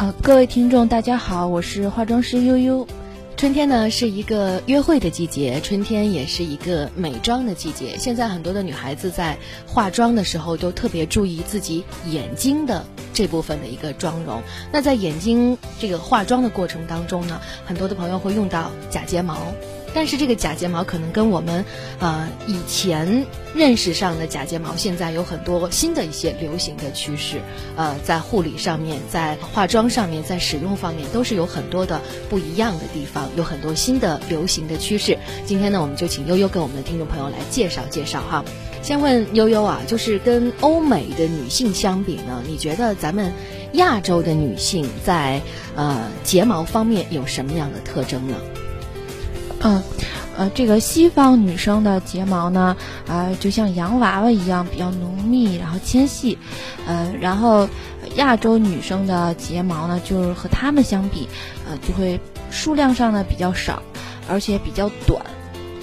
啊，各位听众，大家好，我是化妆师悠悠。春天呢是一个约会的季节，春天也是一个美妆的季节。现在很多的女孩子在化妆的时候都特别注意自己眼睛的这部分的一个妆容。那在眼睛这个化妆的过程当中呢，很多的朋友会用到假睫毛。但是这个假睫毛可能跟我们，呃，以前认识上的假睫毛，现在有很多新的一些流行的趋势，呃，在护理上面，在化妆上面，在使用方面，都是有很多的不一样的地方，有很多新的流行的趋势。今天呢，我们就请悠悠跟我们的听众朋友来介绍介绍哈。先问悠悠啊，就是跟欧美的女性相比呢，你觉得咱们亚洲的女性在呃睫毛方面有什么样的特征呢？嗯，呃，这个西方女生的睫毛呢，啊，就像洋娃娃一样比较浓密，然后纤细，呃，然后亚洲女生的睫毛呢，就是和她们相比，呃，就会数量上呢比较少，而且比较短，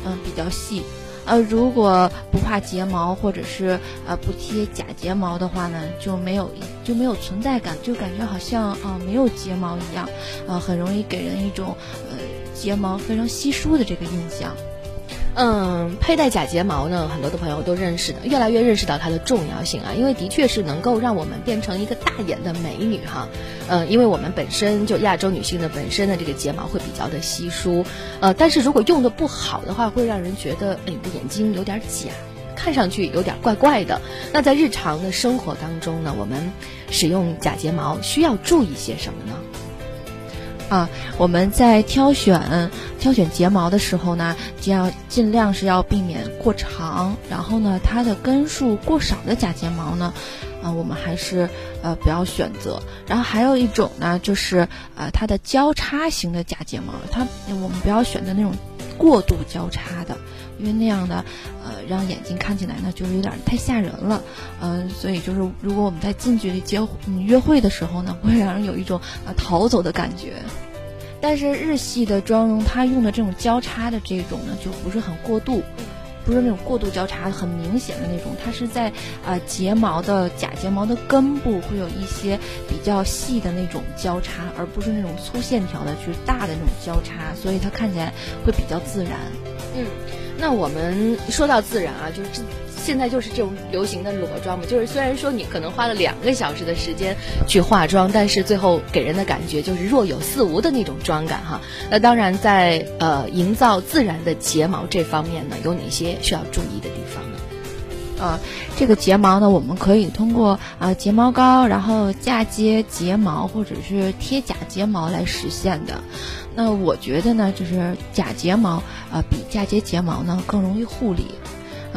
嗯，比较细，呃，如果不画睫毛或者是呃不贴假睫毛的话呢，就没有就没有存在感，就感觉好像啊没有睫毛一样，啊，很容易给人一种呃。睫毛非常稀疏的这个印象，嗯，佩戴假睫毛呢，很多的朋友都认识的，越来越认识到它的重要性啊，因为的确是能够让我们变成一个大眼的美女哈，嗯，因为我们本身就亚洲女性的本身的这个睫毛会比较的稀疏，呃，但是如果用的不好的话，会让人觉得哎，你的眼睛有点假，看上去有点怪怪的。那在日常的生活当中呢，我们使用假睫毛需要注意些什么呢？啊，我们在挑选挑选睫毛的时候呢，就要尽量是要避免过长，然后呢，它的根数过少的假睫毛呢，啊，我们还是呃不要选择。然后还有一种呢，就是呃它的交叉型的假睫毛，它我们不要选择那种过度交叉的，因为那样的呃让眼睛看起来呢就是有点太吓人了，嗯，所以就是如果我们在近距离交嗯约会的时候呢，会让人有一种啊逃走的感觉。但是日系的妆容，它用的这种交叉的这种呢，就不是很过度，不是那种过度交叉很明显的那种，它是在啊睫毛的假睫毛的根部会有一些比较细的那种交叉，而不是那种粗线条的，就是大的那种交叉，所以它看起来会比较自然。嗯，那我们说到自然啊，就是这。现在就是这种流行的裸妆嘛，就是虽然说你可能花了两个小时的时间去化妆，但是最后给人的感觉就是若有似无的那种妆感哈。那当然，在呃营造自然的睫毛这方面呢，有哪些需要注意的地方呢？呃，这个睫毛呢，我们可以通过啊睫毛膏，然后嫁接睫毛或者是贴假睫毛来实现的。那我觉得呢，就是假睫毛啊比嫁接睫毛呢更容易护理。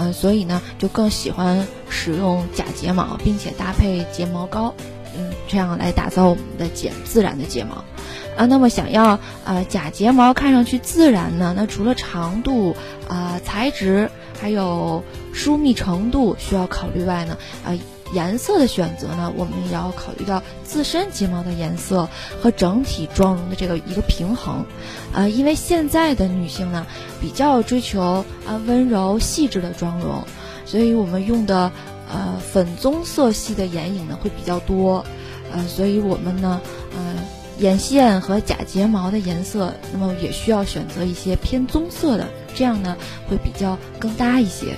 嗯，所以呢，就更喜欢使用假睫毛，并且搭配睫毛膏，嗯，这样来打造我们的睫自然的睫毛。啊，那么想要啊假睫毛看上去自然呢，那除了长度啊、材质，还有疏密程度需要考虑外呢，啊。颜色的选择呢，我们也要考虑到自身睫毛的颜色和整体妆容的这个一个平衡，啊，因为现在的女性呢比较追求啊温柔细致的妆容，所以我们用的呃粉棕色系的眼影呢会比较多，呃，所以我们呢呃眼线和假睫毛的颜色，那么也需要选择一些偏棕色的，这样呢会比较更搭一些。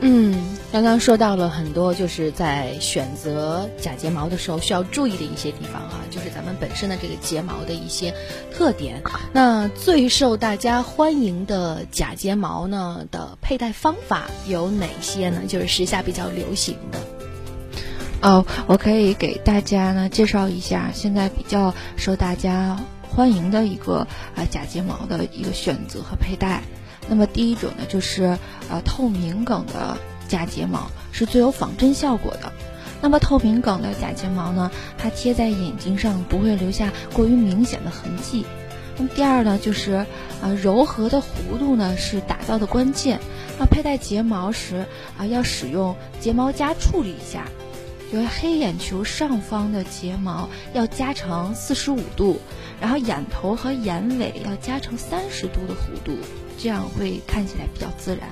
嗯，刚刚说到了很多，就是在选择假睫毛的时候需要注意的一些地方哈，就是咱们本身的这个睫毛的一些特点。那最受大家欢迎的假睫毛呢的佩戴方法有哪些呢？就是时下比较流行的。哦，我可以给大家呢介绍一下现在比较受大家欢迎的一个啊假睫毛的一个选择和佩戴。那么第一种呢，就是呃透明梗的假睫毛是最有仿真效果的。那么透明梗的假睫毛呢，它贴在眼睛上不会留下过于明显的痕迹。那么第二呢，就是呃柔和的弧度呢是打造的关键。那佩戴睫毛时啊，要使用睫毛夹处理一下，就是黑眼球上方的睫毛要夹成四十五度，然后眼头和眼尾要夹成三十度的弧度。这样会看起来比较自然，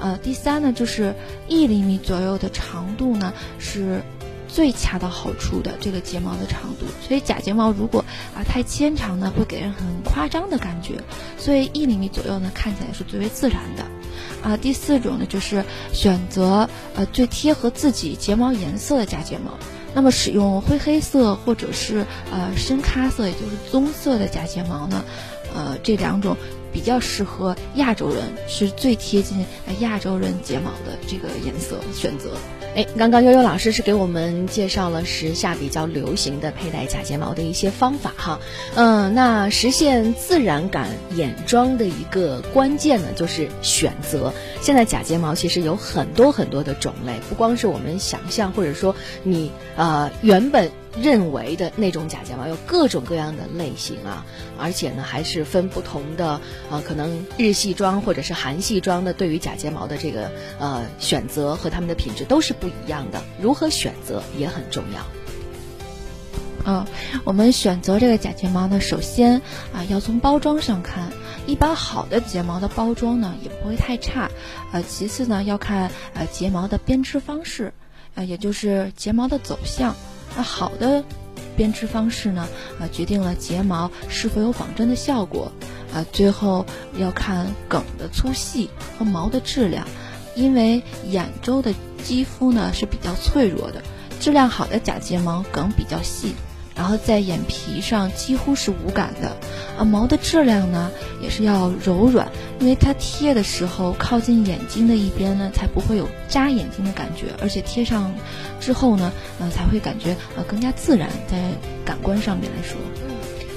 呃，第三呢，就是一厘米左右的长度呢，是最恰到好处的这个睫毛的长度。所以假睫毛如果啊太纤长呢，会给人很夸张的感觉。所以一厘米左右呢，看起来是最为自然的。啊，第四种呢，就是选择呃最贴合自己睫毛颜色的假睫毛。那么使用灰黑色或者是呃深咖色，也就是棕色的假睫毛呢，呃这两种比较适合亚洲人，是最贴近亚洲人睫毛的这个颜色选择。哎，刚刚悠悠老师是给我们介绍了时下比较流行的佩戴假睫毛的一些方法哈。嗯，那实现自然感眼妆的一个关键呢，就是选择。现在假睫毛其实有很多很多的种类，不光是我们想象，或者说你呃原本。认为的那种假睫毛有各种各样的类型啊，而且呢还是分不同的呃，可能日系妆或者是韩系妆的对于假睫毛的这个呃选择和它们的品质都是不一样的，如何选择也很重要。嗯，我们选择这个假睫毛呢，首先啊要从包装上看，一般好的睫毛的包装呢也不会太差，呃，其次呢要看呃睫毛的编织方式，呃，也就是睫毛的走向。那好的编织方式呢？啊，决定了睫毛是否有仿真的效果。啊，最后要看梗的粗细和毛的质量，因为眼周的肌肤呢是比较脆弱的，质量好的假睫毛梗比较细。然后在眼皮上几乎是无感的，啊，毛的质量呢也是要柔软，因为它贴的时候靠近眼睛的一边呢，才不会有扎眼睛的感觉，而且贴上之后呢，呃，才会感觉呃更加自然，在感官上面来说。嗯，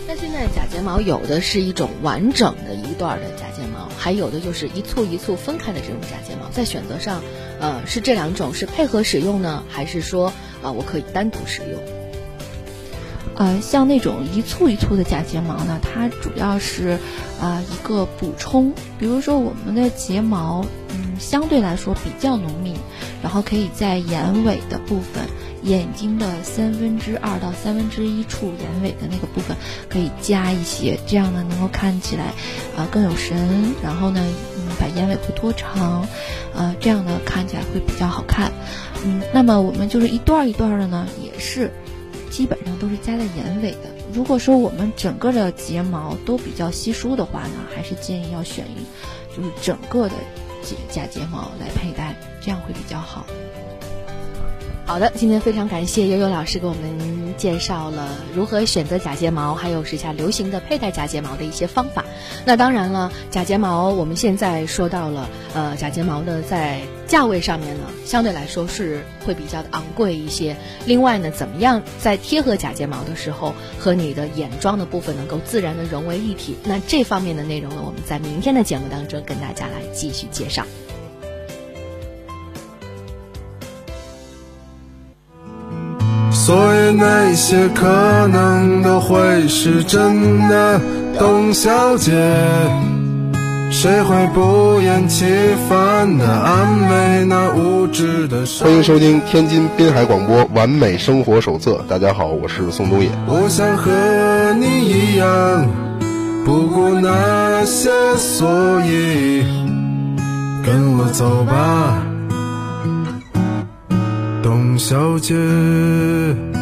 那现在假睫毛有的是一种完整的一段的假睫毛，还有的就是一簇一簇分开的这种假睫毛，在选择上，呃，是这两种是配合使用呢，还是说啊我可以单独使用？呃，像那种一簇一簇的假睫毛呢，它主要是，呃，一个补充。比如说我们的睫毛，嗯，相对来说比较浓密，然后可以在眼尾的部分，眼睛的三分之二到三分之一处眼尾的那个部分，可以加一些，这样呢能够看起来，啊更有神。然后呢，嗯，把眼尾会拖长，呃，这样呢看起来会比较好看。嗯，那么我们就是一段一段的呢，也是。基本上都是夹在眼尾的。如果说我们整个的睫毛都比较稀疏的话呢，还是建议要选一，就是整个的假假睫毛来佩戴，这样会比较好。好的，今天非常感谢悠悠老师给我们介绍了如何选择假睫毛，还有时下流行的佩戴假睫毛的一些方法。那当然了，假睫毛我们现在说到了，呃，假睫毛呢在价位上面呢，相对来说是会比较的昂贵一些。另外呢，怎么样在贴合假睫毛的时候，和你的眼妆的部分能够自然的融为一体？那这方面的内容呢，我们在明天的节目当中跟大家来继续介绍。所以那些可能都会是真的，董小姐，谁会不厌其烦的安慰那无知的？欢迎收听天津滨海广播《完美生活手册》。大家好，我是宋冬野。我想和你一样，不顾那些所以，跟我走吧。董小姐。